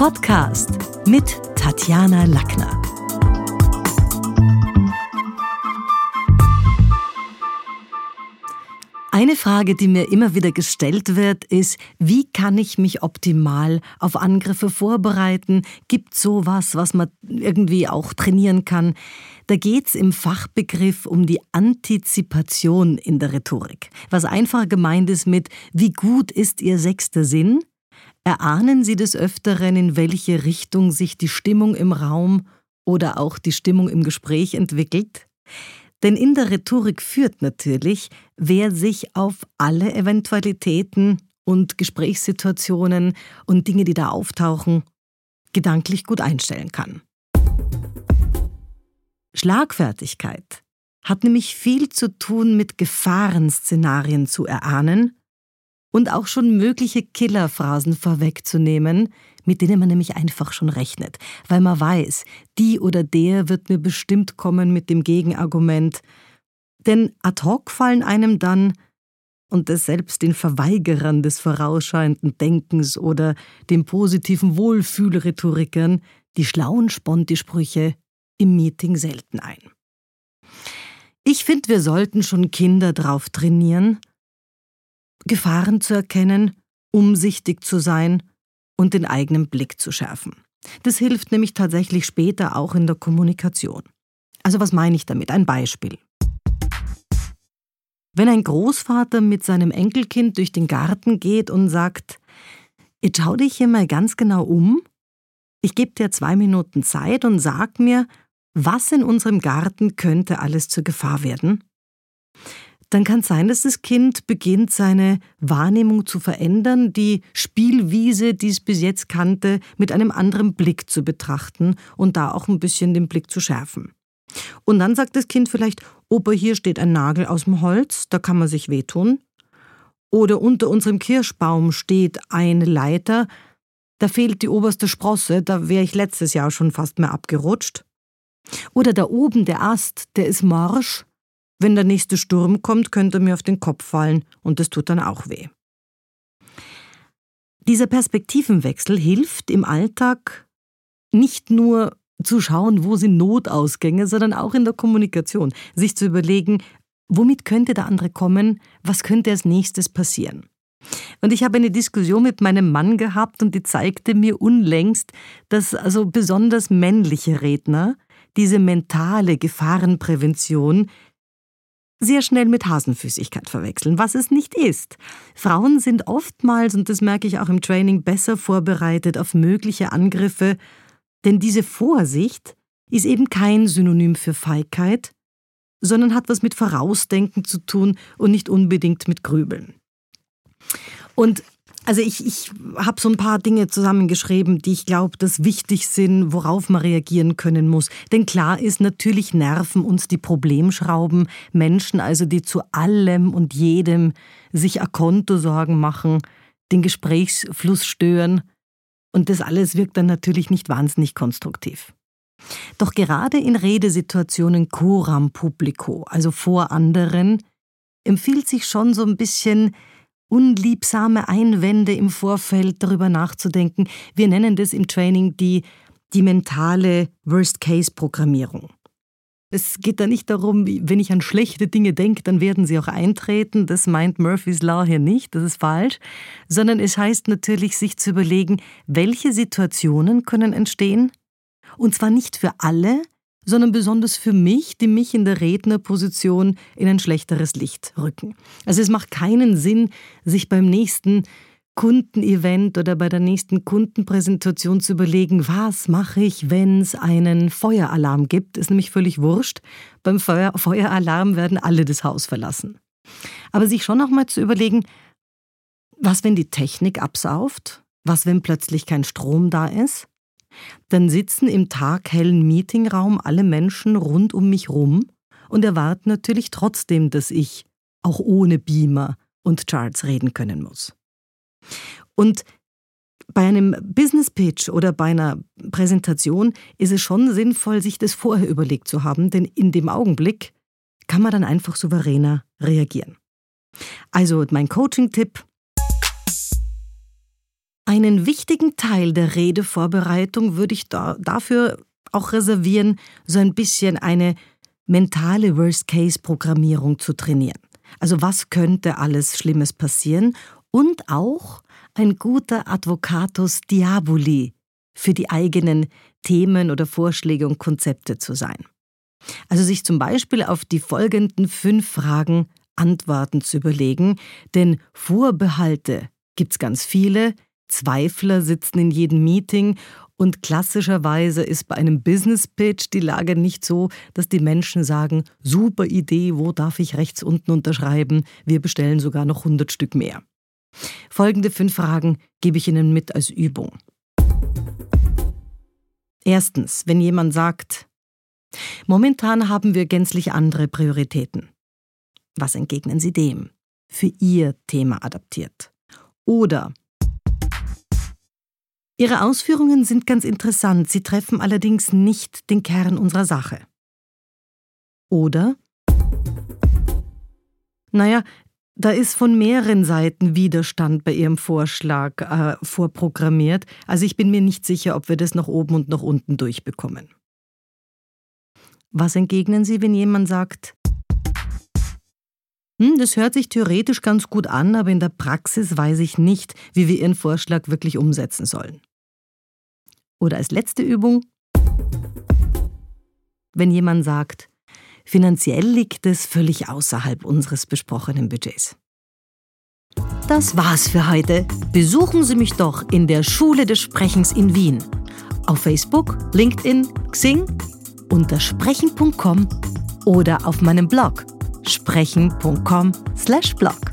Podcast mit Tatjana Lackner. Eine Frage, die mir immer wieder gestellt wird, ist, wie kann ich mich optimal auf Angriffe vorbereiten? Gibt sowas, was man irgendwie auch trainieren kann? Da geht's im Fachbegriff um die Antizipation in der Rhetorik. Was einfach gemeint ist mit, wie gut ist Ihr sechster Sinn? Erahnen Sie des Öfteren, in welche Richtung sich die Stimmung im Raum oder auch die Stimmung im Gespräch entwickelt? Denn in der Rhetorik führt natürlich, wer sich auf alle Eventualitäten und Gesprächssituationen und Dinge, die da auftauchen, gedanklich gut einstellen kann. Schlagfertigkeit hat nämlich viel zu tun mit Gefahrenszenarien zu erahnen und auch schon mögliche Killerphrasen vorwegzunehmen, mit denen man nämlich einfach schon rechnet, weil man weiß, die oder der wird mir bestimmt kommen mit dem Gegenargument. Denn ad hoc fallen einem dann, und das selbst den Verweigerern des vorausschauenden Denkens oder den positiven Wohlfühlrhetorikern, die schlauen Sponti-Sprüche im Meeting selten ein. Ich finde, wir sollten schon Kinder drauf trainieren, Gefahren zu erkennen, umsichtig zu sein und den eigenen Blick zu schärfen. Das hilft nämlich tatsächlich später auch in der Kommunikation. Also was meine ich damit? Ein Beispiel. Wenn ein Großvater mit seinem Enkelkind durch den Garten geht und sagt, jetzt schau dich hier mal ganz genau um, ich gebe dir zwei Minuten Zeit und sag mir, was in unserem Garten könnte alles zur Gefahr werden, dann kann es sein, dass das Kind beginnt, seine Wahrnehmung zu verändern, die Spielwiese, die es bis jetzt kannte, mit einem anderen Blick zu betrachten und da auch ein bisschen den Blick zu schärfen. Und dann sagt das Kind vielleicht, Opa, hier steht ein Nagel aus dem Holz, da kann man sich wehtun. Oder unter unserem Kirschbaum steht eine Leiter, da fehlt die oberste Sprosse, da wäre ich letztes Jahr schon fast mehr abgerutscht. Oder da oben der Ast, der ist morsch, wenn der nächste Sturm kommt, könnte er mir auf den Kopf fallen und das tut dann auch weh. Dieser Perspektivenwechsel hilft im Alltag nicht nur zu schauen, wo sind Notausgänge, sondern auch in der Kommunikation, sich zu überlegen, womit könnte der andere kommen, was könnte als nächstes passieren. Und ich habe eine Diskussion mit meinem Mann gehabt und die zeigte mir unlängst, dass also besonders männliche Redner diese mentale Gefahrenprävention sehr schnell mit Hasenfüßigkeit verwechseln, was es nicht ist. Frauen sind oftmals, und das merke ich auch im Training, besser vorbereitet auf mögliche Angriffe, denn diese Vorsicht ist eben kein Synonym für Feigheit, sondern hat was mit Vorausdenken zu tun und nicht unbedingt mit Grübeln. Und also ich, ich habe so ein paar Dinge zusammengeschrieben, die ich glaube, dass wichtig sind, worauf man reagieren können muss. Denn klar ist, natürlich nerven uns die Problemschrauben, Menschen also, die zu allem und jedem sich Konto Sorgen machen, den Gesprächsfluss stören. Und das alles wirkt dann natürlich nicht wahnsinnig konstruktiv. Doch gerade in Redesituationen coram publico, also vor anderen, empfiehlt sich schon so ein bisschen unliebsame Einwände im Vorfeld darüber nachzudenken. Wir nennen das im Training die, die mentale Worst-Case-Programmierung. Es geht da nicht darum, wenn ich an schlechte Dinge denke, dann werden sie auch eintreten. Das meint Murphy's Law hier nicht, das ist falsch. Sondern es heißt natürlich, sich zu überlegen, welche Situationen können entstehen. Und zwar nicht für alle, sondern besonders für mich, die mich in der Rednerposition in ein schlechteres Licht rücken. Also es macht keinen Sinn, sich beim nächsten Kundenevent oder bei der nächsten Kundenpräsentation zu überlegen, was mache ich, wenn es einen Feueralarm gibt. Ist nämlich völlig wurscht. Beim Feuer Feueralarm werden alle das Haus verlassen. Aber sich schon noch mal zu überlegen, was, wenn die Technik absauft? Was, wenn plötzlich kein Strom da ist? Dann sitzen im taghellen Meetingraum alle Menschen rund um mich rum und erwarten natürlich trotzdem, dass ich auch ohne Beamer und Charts reden können muss. Und bei einem Business Pitch oder bei einer Präsentation ist es schon sinnvoll, sich das vorher überlegt zu haben, denn in dem Augenblick kann man dann einfach souveräner reagieren. Also mein Coaching-Tipp, Einen wichtigen Teil der Redevorbereitung würde ich da, dafür auch reservieren, so ein bisschen eine mentale Worst-Case-Programmierung zu trainieren. Also was könnte alles Schlimmes passieren und auch ein guter Advocatus Diaboli für die eigenen Themen oder Vorschläge und Konzepte zu sein. Also sich zum Beispiel auf die folgenden fünf Fragen Antworten zu überlegen, denn Vorbehalte gibt's ganz viele, Zweifler sitzen in jedem Meeting und klassischerweise ist bei einem Business Pitch die Lage nicht so, dass die Menschen sagen, super Idee, wo darf ich rechts unten unterschreiben? Wir bestellen sogar noch 100 Stück mehr. Folgende fünf Fragen gebe ich Ihnen mit als Übung. Erstens, wenn jemand sagt, momentan haben wir gänzlich andere Prioritäten. Was entgegnen Sie dem? Für Ihr Thema adaptiert. Oder Ihre Ausführungen sind ganz interessant, sie treffen allerdings nicht den Kern unserer Sache. Oder? Naja, da ist von mehreren Seiten Widerstand bei Ihrem Vorschlag äh, vorprogrammiert, also ich bin mir nicht sicher, ob wir das nach oben und nach unten durchbekommen. Was entgegnen Sie, wenn jemand sagt, hm, das hört sich theoretisch ganz gut an, aber in der Praxis weiß ich nicht, wie wir Ihren Vorschlag wirklich umsetzen sollen. Oder als letzte Übung, wenn jemand sagt, finanziell liegt es völlig außerhalb unseres besprochenen Budgets. Das war's für heute. Besuchen Sie mich doch in der Schule des Sprechens in Wien. Auf Facebook, LinkedIn, Xing, unter sprechen.com oder auf meinem Blog sprechen.com/blog.